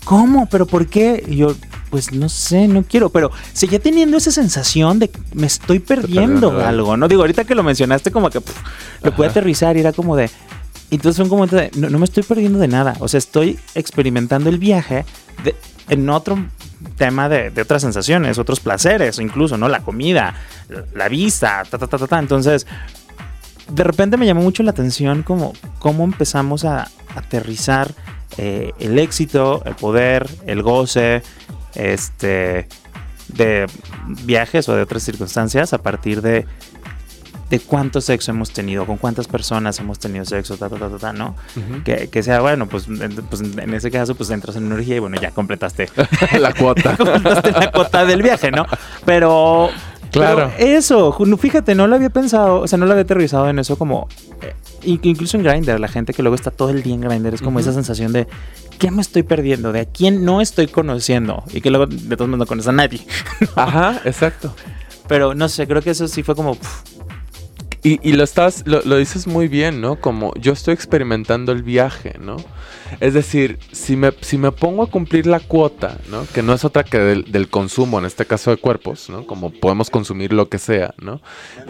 [SPEAKER 1] ¿Cómo? ¿Pero por qué? Y yo, pues no sé, no quiero, pero seguía teniendo esa sensación de que me estoy perdiendo algo, ¿no? Digo, ahorita que lo mencionaste como que lo pude aterrizar y era como de... Entonces fue un momento de, no, me estoy perdiendo de nada, o sea, estoy experimentando el viaje en otro tema de, otras sensaciones, otros placeres, incluso, ¿no? La comida, la vista, ta, ta, ta, ta, ta. Entonces, de repente me llamó mucho la atención como cómo empezamos a aterrizar eh, el éxito, el poder, el goce, este, de viajes o de otras circunstancias a partir de, de cuánto sexo hemos tenido, con cuántas personas hemos tenido sexo, ta, ta, ta, ta, ¿no? que, sea, bueno, pues, pues, en ese caso, pues entras en energía y bueno, ya completaste (laughs)
[SPEAKER 2] la cuota. (laughs)
[SPEAKER 1] completaste la cuota del viaje, ¿no? Pero, Claro. eso, fíjate, no lo había pensado, o sea, no lo había aterrizado en eso como. Eh, incluso en Grindr, la gente que luego está todo el día en Grindr, es como esa sensación de ¿qué me estoy perdiendo? ¿De a quién no estoy conociendo? Y que luego de todos modos no conoces a nadie. (laughs)
[SPEAKER 2] Ajá, exacto.
[SPEAKER 1] Pero no sé, creo que eso sí fue como.
[SPEAKER 2] Y, lo estás, lo, dices muy bien, ¿no? Como yo estoy experimentando el viaje, ¿no? Es decir, si me, si me pongo a cumplir la cuota, ¿no? Que no es otra que del, consumo, en este caso de cuerpos, ¿no? Como podemos consumir lo que sea, ¿no?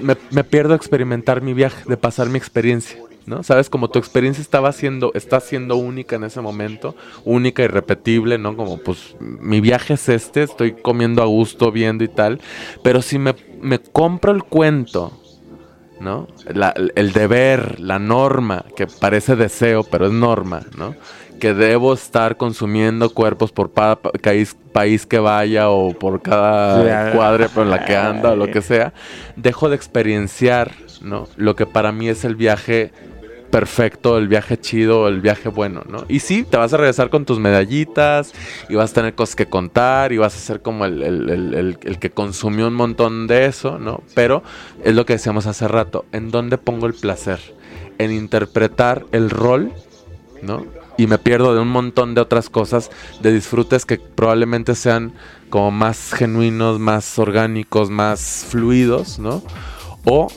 [SPEAKER 2] Me, me pierdo experimentar mi viaje, de pasar mi experiencia. ¿no? Sabes, como tu experiencia estaba siendo, está siendo única en ese momento, única y repetible, ¿no? Como pues mi viaje es este, estoy comiendo a gusto, viendo y tal, pero si me, me compro el cuento ¿no? el deber, la norma, que parece deseo, pero es norma, ¿no? Que debo estar consumiendo cuerpos por cada país, que vaya o por cada cuadra por la que anda o lo (laughs) que sea. Dejo de experienciar, ¿no? Lo que para mí es el viaje perfecto, el viaje chido, el viaje bueno, ¿no? Y sí, te vas a regresar con tus medallitas y vas a tener cosas que contar y vas a ser como el, que consumió un montón de eso, ¿no? Pero es lo que decíamos hace rato, ¿en dónde pongo el placer? En interpretar el rol, ¿no? Y me pierdo de un montón de otras cosas, de disfrutes que probablemente sean como más genuinos, más orgánicos, más fluidos, ¿no? O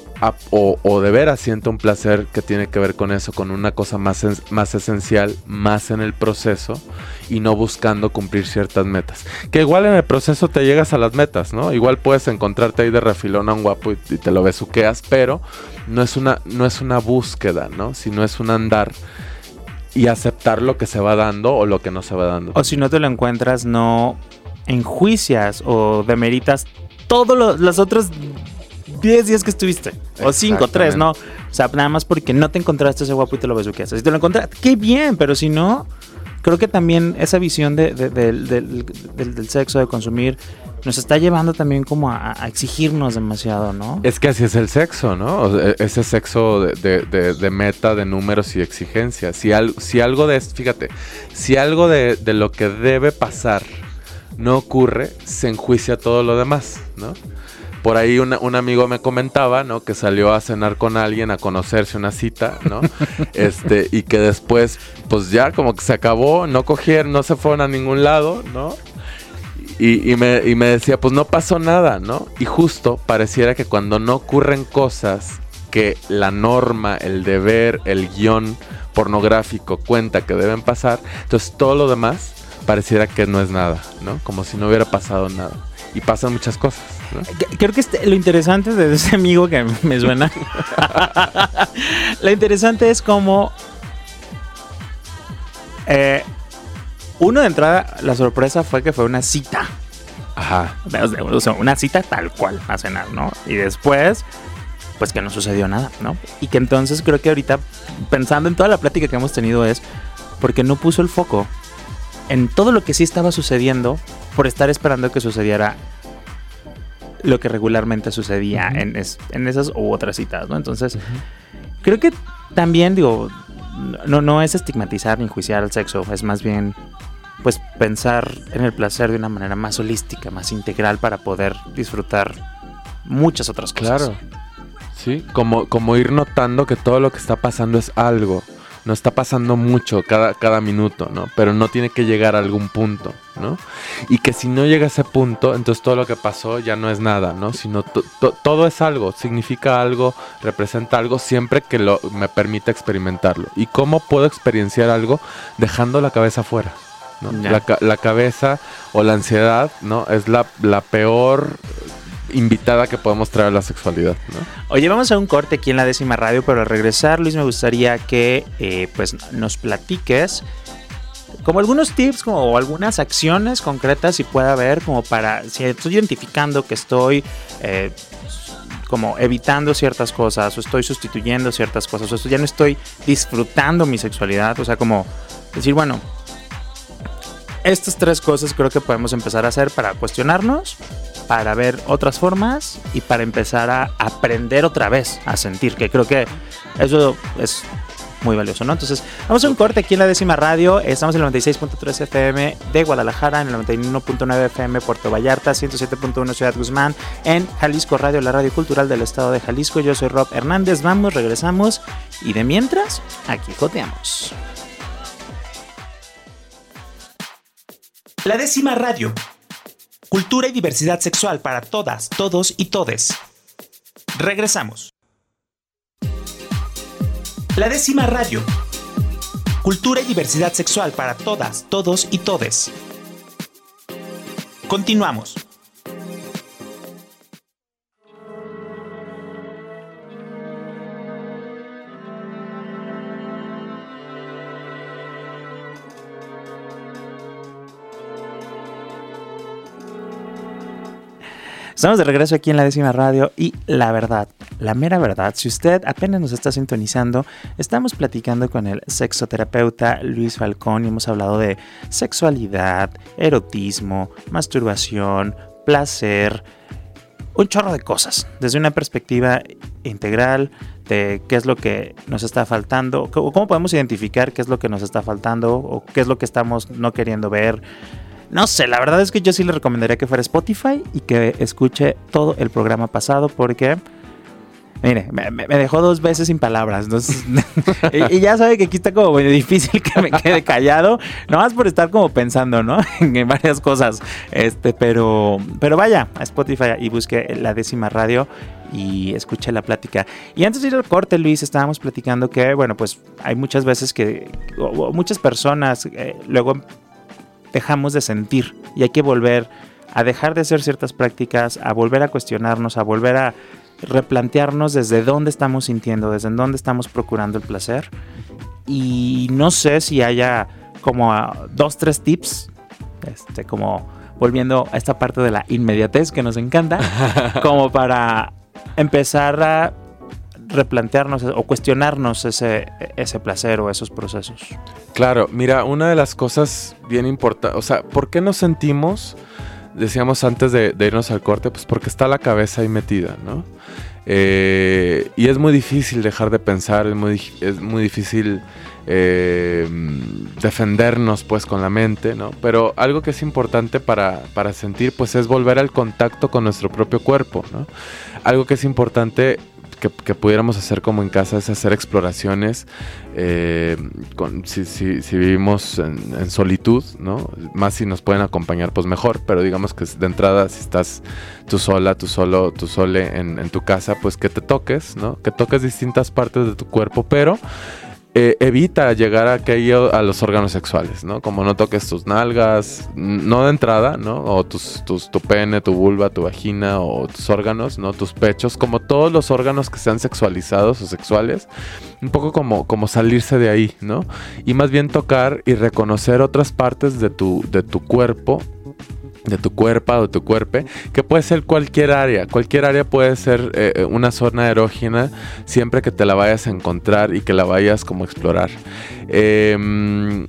[SPEAKER 2] o, de veras siento un placer que tiene que ver con eso, con una cosa más, más esencial, más en el proceso y no buscando cumplir ciertas metas. Que igual en el proceso te llegas a las metas, ¿no? Igual puedes encontrarte ahí de refilón a un guapo y, te lo besuqueas, pero no es, una, no es una búsqueda, ¿no? Sino es un andar y aceptar lo que se va dando o lo que no se va dando.
[SPEAKER 1] O si no te lo encuentras, no enjuicias o demeritas todos los otros 10 días que estuviste. O 5, 3, ¿no? O sea, nada más porque no te encontraste ese guapo y te lo besuqueas. Si te lo encontraste, qué bien, pero si no, creo que también esa visión de, del, sexo, de consumir, nos está llevando también como a, exigirnos demasiado, ¿no?
[SPEAKER 2] Es que así es el sexo, ¿no? E, ese sexo de, meta, de números y exigencias. Si, si algo de, fíjate, si algo de, lo que debe pasar no ocurre, se enjuicia todo lo demás, ¿no? Por ahí un amigo me comentaba, ¿no? Que salió a cenar con alguien, a conocerse una cita, ¿no? (laughs) este, y que después, pues ya como que se acabó, no cogieron, no se fueron a ningún lado, ¿no? Y, me, y me decía, pues no pasó nada, ¿no? Y justo pareciera que cuando no ocurren cosas que la norma, el deber, el guion pornográfico cuenta que deben pasar, entonces todo lo demás pareciera que no es nada, ¿no? Como si no hubiera pasado nada. Y pasan muchas cosas.
[SPEAKER 1] Creo que este, lo interesante de ese amigo que me suena. (laughs) lo interesante es como. Eh, uno de entrada, la sorpresa fue que fue una cita.
[SPEAKER 2] Ajá.
[SPEAKER 1] O sea, una cita tal cual a cenar, ¿no? Y después, pues que no sucedió nada, ¿no? Y que entonces creo que ahorita, pensando en toda la plática que hemos tenido, es porque no puso el foco en todo lo que sí estaba sucediendo por estar esperando que sucediera lo que regularmente sucedía en, esas u otras citas, ¿no? Entonces, creo que también, digo, no, no es estigmatizar ni enjuiciar el sexo, es más bien, pues, pensar en el placer de una manera más holística, más integral para poder disfrutar muchas otras cosas.
[SPEAKER 2] Claro. Sí, como, como ir notando que todo lo que está pasando es algo no está pasando mucho cada, cada minuto, ¿no? Pero no tiene que llegar a algún punto, ¿no? Y que si no llega a ese punto, entonces todo lo que pasó ya no es nada, ¿no? Sino todo es algo, significa algo, representa algo siempre que lo, me permita experimentarlo. ¿Y cómo puedo experienciar algo dejando la cabeza afuera? ¿no? La, la, cabeza o la ansiedad, ¿no? Es la, la peor invitada que podemos traer a la sexualidad. ¿no?
[SPEAKER 1] Oye, vamos a un corte aquí en la décima radio, pero al regresar, Luis, me gustaría que eh, pues nos platiques como algunos tips como, o algunas acciones concretas si puede haber como para, si estoy identificando que estoy eh, como evitando ciertas cosas o estoy sustituyendo ciertas cosas o ya no estoy disfrutando mi sexualidad, o sea, como decir, bueno, estas tres cosas creo que podemos empezar a hacer para cuestionarnos para ver otras formas y para empezar a aprender otra vez a sentir, que creo que eso es muy valioso, ¿no? Entonces, vamos a un corte aquí en la décima radio. Estamos en el 96.3 FM de Guadalajara, en el 91.9 FM Puerto Vallarta, 107.1 Ciudad Guzmán, en Jalisco Radio, la radio cultural del estado de Jalisco. Yo soy Rob Hernández. Vamos, regresamos y de mientras, aquí joteamos. La décima radio Cultura y diversidad sexual para todas, todos y todes. Regresamos. La décima radio. Cultura y diversidad sexual para todas, todos y todes. Continuamos. Estamos de regreso aquí en la décima radio y la verdad, la mera verdad, si usted apenas nos está sintonizando, estamos platicando con el sexoterapeuta Luis Falcón y hemos hablado de sexualidad, erotismo, masturbación, placer, un chorro de cosas, desde una perspectiva integral de qué es lo que nos está faltando, cómo podemos identificar qué es lo que nos está faltando o qué es lo que estamos no queriendo ver no sé, la verdad es que yo sí le recomendaría que fuera Spotify y que escuche todo el programa pasado porque... Mire, me, dejó dos veces sin palabras. (laughs) y, ya sabe que aquí está como difícil que me quede callado. Nomás por estar como pensando, ¿no? (laughs) en varias cosas. Este, pero, pero vaya a Spotify y busque la décima radio y escuche la plática. Y antes de ir al corte, Luis, estábamos platicando que, bueno, pues hay muchas veces que, muchas personas eh, luego dejamos de sentir y hay que volver a dejar de hacer ciertas prácticas, a volver a cuestionarnos, a volver a replantearnos desde dónde estamos sintiendo, desde dónde estamos procurando el placer. Y no sé si haya como dos, tres tips, este, como volviendo a esta parte de la inmediatez que nos encanta, (laughs) como para empezar a replantearnos o cuestionarnos ese, ese placer o esos procesos.
[SPEAKER 2] Claro, mira, una de las cosas bien importantes, o sea, ¿por qué nos sentimos, decíamos antes de, irnos al corte, pues porque está la cabeza ahí metida, ¿no? Eh, y es muy difícil dejar de pensar, es muy, es muy difícil eh, defendernos pues con la mente, ¿no? Pero algo que es importante para, para, sentir pues es volver al contacto con nuestro propio cuerpo, ¿no? Algo que es importante que, pudiéramos hacer como en casa es hacer exploraciones, eh, si, vivimos en, solitud, ¿no? Más si nos pueden acompañar, pues mejor, pero digamos que de entrada, si estás tú sola, tú solo, tú sole en, en tu casa, pues que te toques, ¿no? Que toques distintas partes de tu cuerpo, pero eh, evita llegar a a los órganos sexuales, ¿no? Como no toques tus nalgas, no de entrada, ¿no? O tus, tu pene, tu vulva, tu vagina o tus órganos, ¿no? Tus pechos, como todos los órganos que sean sexualizados o sexuales, un poco como, como salirse de ahí, ¿no? Y más bien tocar y reconocer otras partes de tu, de tu cuerpo de tu cuerpo o tu cuerpo, que puede ser cualquier área. Cualquier área puede ser eh, una zona erógena siempre que te la vayas a encontrar y que la vayas como a explorar. Em,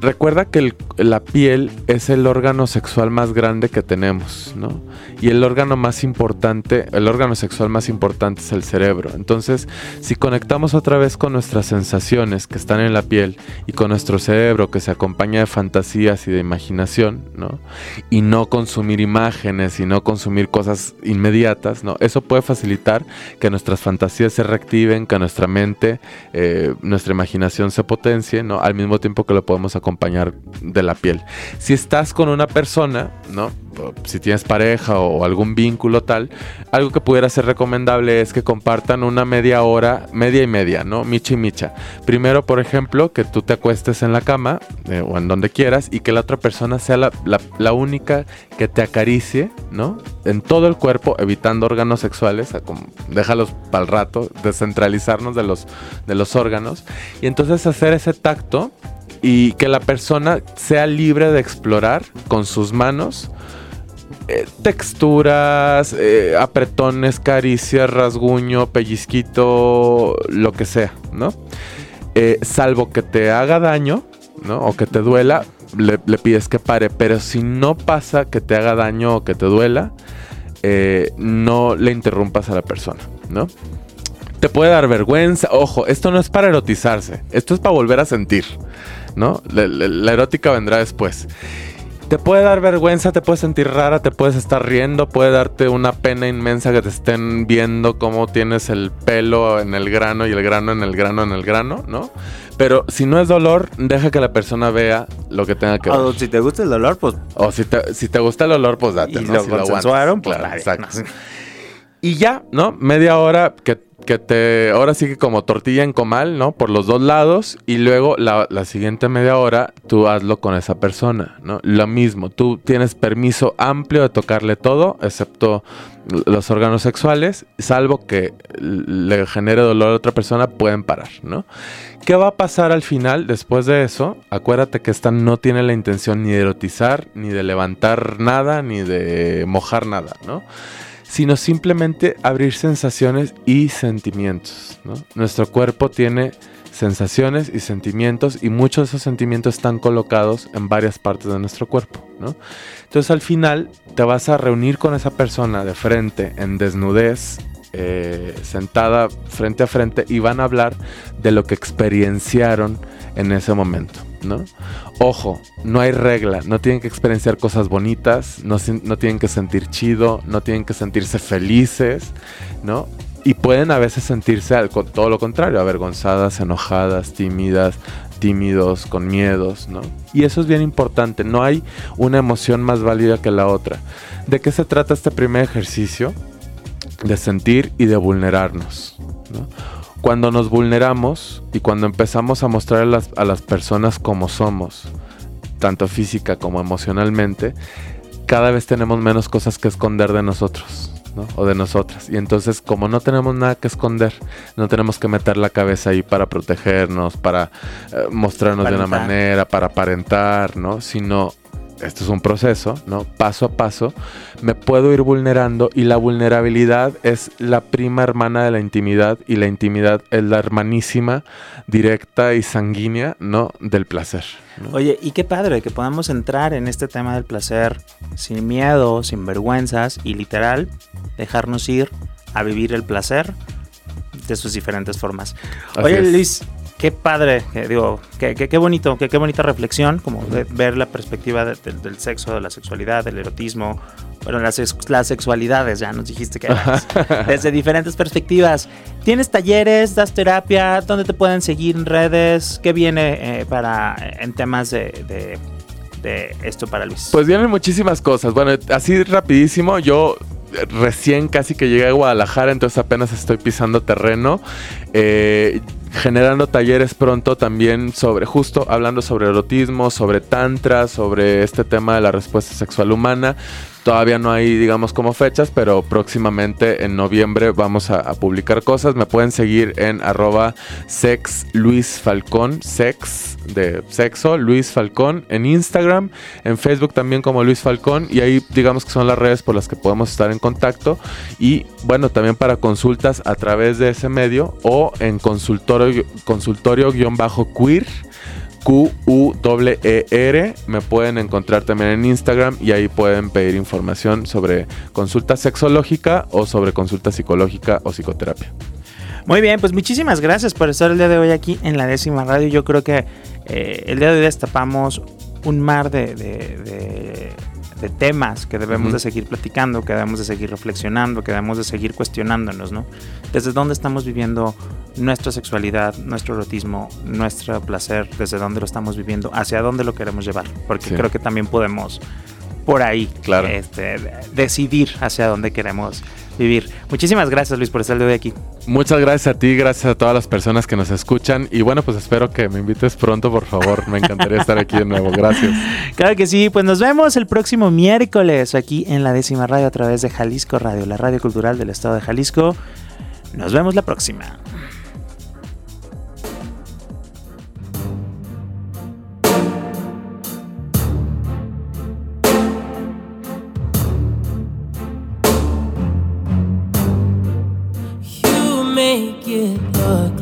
[SPEAKER 2] recuerda que la piel es el órgano sexual más grande que tenemos, ¿no? Y el órgano más importante, el órgano sexual más importante es el cerebro. Entonces, si conectamos otra vez con nuestras sensaciones que están en la piel y con nuestro cerebro que se acompaña de fantasías y de imaginación, ¿no? Y no consumir imágenes y no consumir cosas inmediatas, ¿no? Eso puede facilitar que nuestras fantasías se reactiven, que nuestra mente, eh, nuestra imaginación se potencie, ¿no? Al mismo tiempo que lo podemos acompañar de la piel. Si estás con una persona, ¿no? Si tienes pareja o algún vínculo tal, algo que pudiera ser recomendable es que compartan una media hora, media y media, ¿no? Micha y micha. Primero, por ejemplo, que tú te acuestes en la cama eh, o en donde quieras y que la otra persona sea la, única que te acaricie, ¿no? En todo el cuerpo, evitando órganos sexuales, déjalos para el rato, descentralizarnos de los, de los órganos y entonces hacer ese tacto y que la persona sea libre de explorar con sus manos eh, texturas, eh, apretones, caricias, rasguño, pellizquito, lo que sea, ¿no? Eh, salvo que te haga daño, ¿no? O que te duela, le, pides que pare. Pero si no pasa que te haga daño o que te duela, no le interrumpas a la persona, ¿no? Te puede dar vergüenza. Ojo, esto no es para erotizarse, esto es para volver a sentir. ¿no? La, erótica vendrá después. Te puede dar vergüenza, te puedes sentir rara, te puedes estar riendo, puede darte una pena inmensa que te estén viendo cómo tienes el pelo en el grano y el grano en el grano en el grano, ¿no? Pero si no es dolor, deja que la persona vea lo que tenga que ver.
[SPEAKER 1] O si te gusta el dolor, pues.
[SPEAKER 2] O si te, si te gusta el olor, pues date.
[SPEAKER 1] Y lo consensuaron, pues.
[SPEAKER 2] Y ya, ¿no? Media hora que que te, ahora sí que como tortilla en comal, ¿no? Por los dos lados y luego la, siguiente media hora tú hazlo con esa persona, ¿no? Lo mismo, tú tienes permiso amplio de tocarle todo, excepto los órganos sexuales, salvo que le genere dolor a otra persona, pueden parar, ¿no? ¿Qué va a pasar al final después de eso? Acuérdate que esta no tiene la intención ni de erotizar, ni de levantar nada, ni de mojar nada, ¿no? Sino simplemente abrir sensaciones y sentimientos. Nuestro cuerpo tiene sensaciones y sentimientos y muchos de esos sentimientos están colocados en varias partes de nuestro cuerpo. Entonces al final te vas a reunir con esa persona de frente en desnudez, eh, sentada frente a frente y van a hablar de lo que experienciaron en ese momento. ¿No? Ojo, no hay regla, no tienen que experienciar cosas bonitas, no, tienen que sentir chido, no tienen que sentirse felices, ¿no? Y pueden a veces sentirse todo lo contrario, avergonzadas, enojadas, tímidas, tímidos, con miedos, ¿no? Y eso es bien importante, no hay una emoción más válida que la otra. ¿De qué se trata este primer ejercicio? De sentir y de vulnerarnos, ¿no? Cuando nos vulneramos y cuando empezamos a mostrar a las, a las personas como somos, tanto física como emocionalmente, cada vez tenemos menos cosas que esconder de nosotros. ¿no? O de nosotras. Y entonces, como no tenemos nada que esconder, no tenemos que meter la cabeza ahí para protegernos, para eh, mostrarnos de una manera, para aparentar, ¿no? Sino esto es un proceso, ¿no? Paso a paso, me puedo ir vulnerando y la vulnerabilidad es la prima hermana de la intimidad y la intimidad es la hermanísima, directa y sanguínea, ¿no? Del placer.
[SPEAKER 3] Oye, y qué padre que podamos entrar en este tema del placer sin miedo, sin vergüenzas y literal dejarnos ir a vivir el placer de sus diferentes formas. Oye, Luis, qué padre, digo, qué, qué, bonito, qué, qué, bonita reflexión, como ver la perspectiva del sexo, de la sexualidad, del erotismo, bueno, las, las sexualidades, ya nos dijiste que (laughs) desde diferentes perspectivas. ¿Tienes talleres, das terapia? ¿Dónde te pueden seguir en redes? ¿Qué viene eh, para en temas de, de esto para Luis?
[SPEAKER 2] Pues vienen muchísimas cosas. Bueno, así rapidísimo, yo recién casi que llegué a Guadalajara, entonces apenas estoy pisando terreno. Eh, generando talleres pronto también sobre, justo hablando sobre erotismo, sobre tantra, sobre este tema de la respuesta sexual humana. Todavía no hay, digamos, como fechas, pero próximamente en noviembre vamos a, publicar cosas. Me pueden seguir en arroba sex Luis Falcón, sex de sexo, Luis Falcón, en Instagram, en Facebook también como Luis Falcón, y ahí digamos que son las redes por las que podemos estar en contacto. Y bueno, también para consultas a través de ese medio o en consultorio-queer. Consultorio Q-U-E-R. Me pueden encontrar también en Instagram y ahí pueden pedir información sobre consulta sexológica o sobre consulta psicológica o psicoterapia.
[SPEAKER 3] Muy bien, pues muchísimas gracias por estar el día de hoy aquí en la décima radio. Yo creo que eh, el día de hoy destapamos un mar de temas que debemos de seguir platicando, que debemos de seguir reflexionando, que debemos de seguir cuestionándonos, ¿no? Desde dónde estamos viviendo nuestra sexualidad, nuestro erotismo, nuestro placer, desde dónde lo estamos viviendo, hacia dónde lo queremos llevar, porque creo que también podemos por ahí
[SPEAKER 2] claro.
[SPEAKER 3] este, decidir hacia dónde queremos vivir. Muchísimas gracias Luis por estar de hoy aquí.
[SPEAKER 2] Muchas gracias a ti, gracias a todas las personas que nos escuchan y bueno, pues espero que me invites pronto, por favor. Me encantaría estar aquí de nuevo. Gracias. (laughs)
[SPEAKER 3] Claro que sí, pues nos vemos el próximo miércoles aquí en la décima radio a través de Jalisco Radio, la radio cultural del estado de Jalisco. Nos vemos la próxima.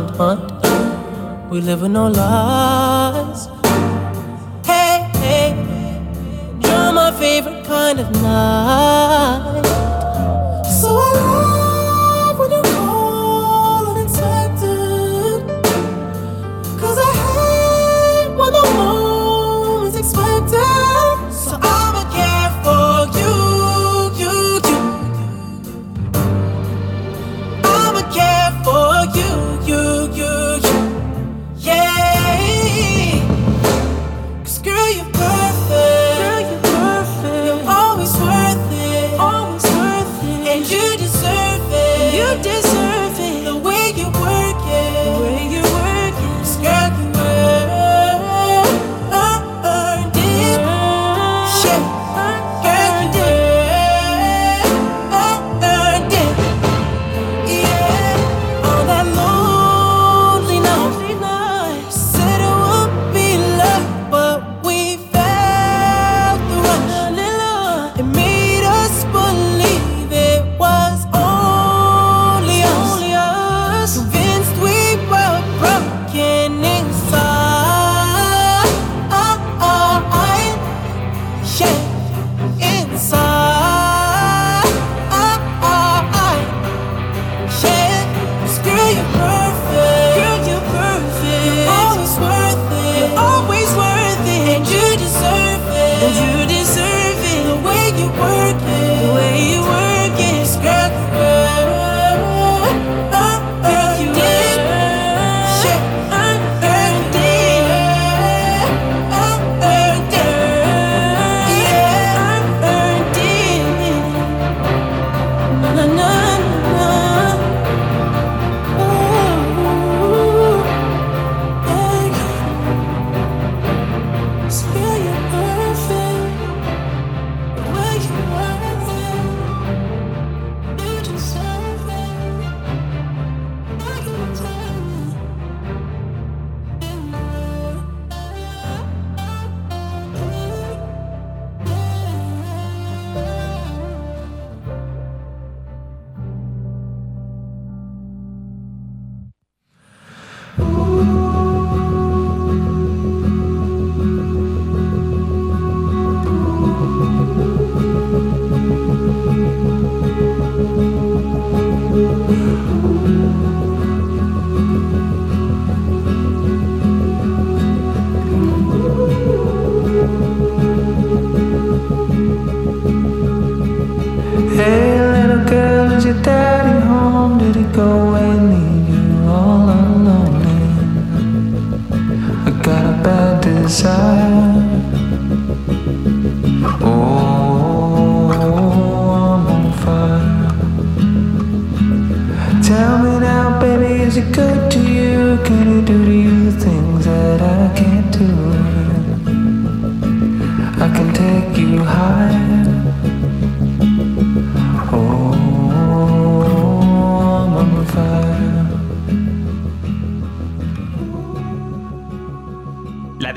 [SPEAKER 3] Mind, mind. We live in no lies. Hey, hey, you're my favorite kind of night.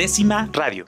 [SPEAKER 1] Décima radio.